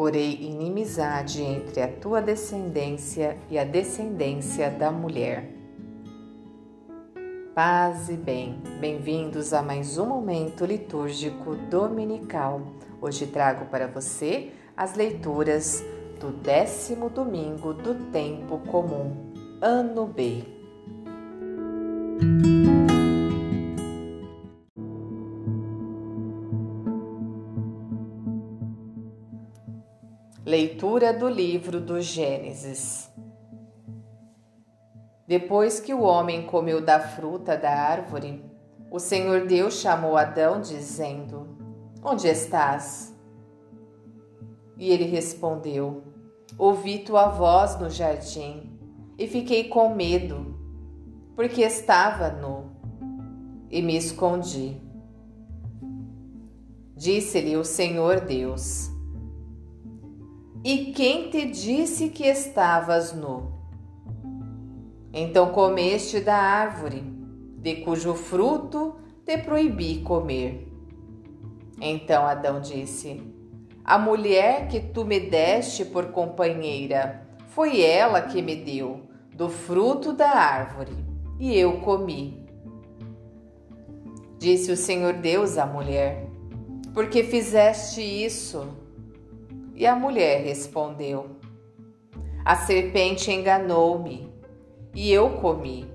porei inimizade entre a tua descendência e a descendência da mulher. Paz e bem, bem-vindos a mais um momento litúrgico dominical. Hoje trago para você as leituras do décimo domingo do tempo comum, ano B. Leitura do livro do Gênesis. Depois que o homem comeu da fruta da árvore, o Senhor Deus chamou Adão, dizendo: Onde estás? E ele respondeu: Ouvi tua voz no jardim e fiquei com medo, porque estava nu e me escondi. Disse-lhe o Senhor Deus: e quem te disse que estavas nu? Então comeste da árvore, de cujo fruto te proibi comer. Então Adão disse: A mulher que tu me deste por companheira, foi ela que me deu do fruto da árvore, e eu comi. Disse o Senhor Deus à mulher: Por que fizeste isso? E a mulher respondeu: A serpente enganou-me e eu comi.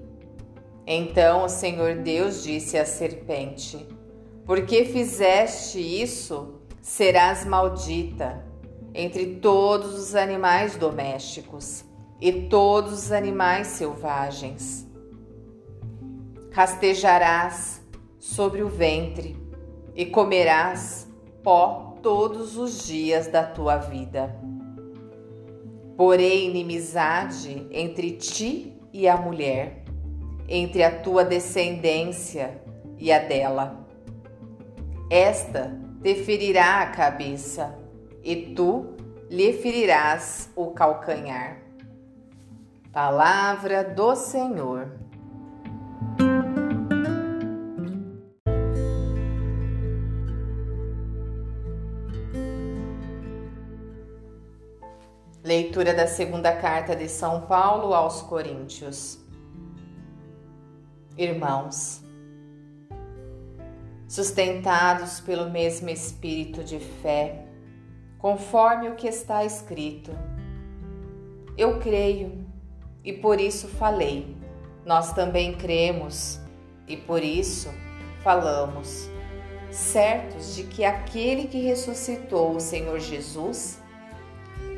Então o Senhor Deus disse à serpente: Porque fizeste isso, serás maldita entre todos os animais domésticos e todos os animais selvagens. Rastejarás sobre o ventre e comerás pó todos os dias da tua vida. Porém, inimizade entre ti e a mulher, entre a tua descendência e a dela. Esta te ferirá a cabeça, e tu lhe ferirás o calcanhar. Palavra do Senhor. Leitura da segunda carta de São Paulo aos Coríntios. Irmãos, sustentados pelo mesmo espírito de fé, conforme o que está escrito, eu creio e por isso falei. Nós também cremos e por isso falamos, certos de que aquele que ressuscitou o Senhor Jesus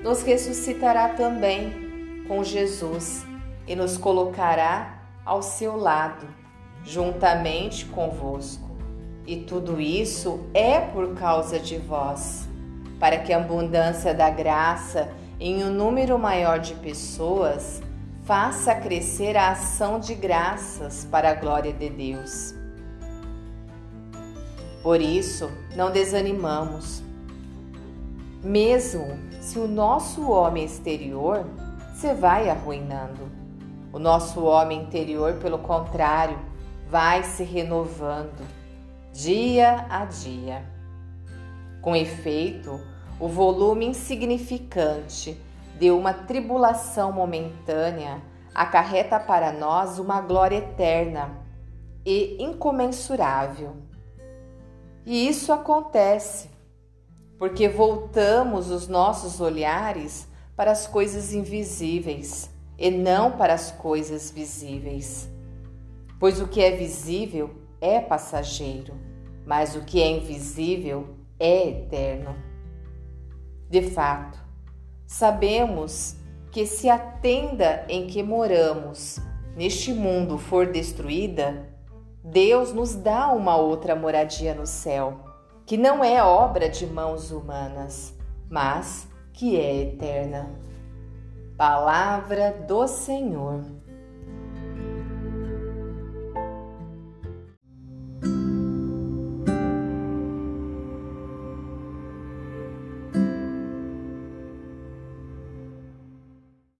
nos ressuscitará também com Jesus e nos colocará ao seu lado, juntamente convosco. E tudo isso é por causa de vós, para que a abundância da graça em um número maior de pessoas faça crescer a ação de graças para a glória de Deus. Por isso, não desanimamos mesmo se o nosso homem exterior se vai arruinando, o nosso homem interior, pelo contrário, vai se renovando dia a dia. Com efeito, o volume insignificante de uma tribulação momentânea acarreta para nós uma glória eterna e incomensurável. E isso acontece porque voltamos os nossos olhares para as coisas invisíveis e não para as coisas visíveis. Pois o que é visível é passageiro, mas o que é invisível é eterno. De fato, sabemos que se a tenda em que moramos neste mundo for destruída, Deus nos dá uma outra moradia no céu que não é obra de mãos humanas, mas que é eterna. Palavra do Senhor.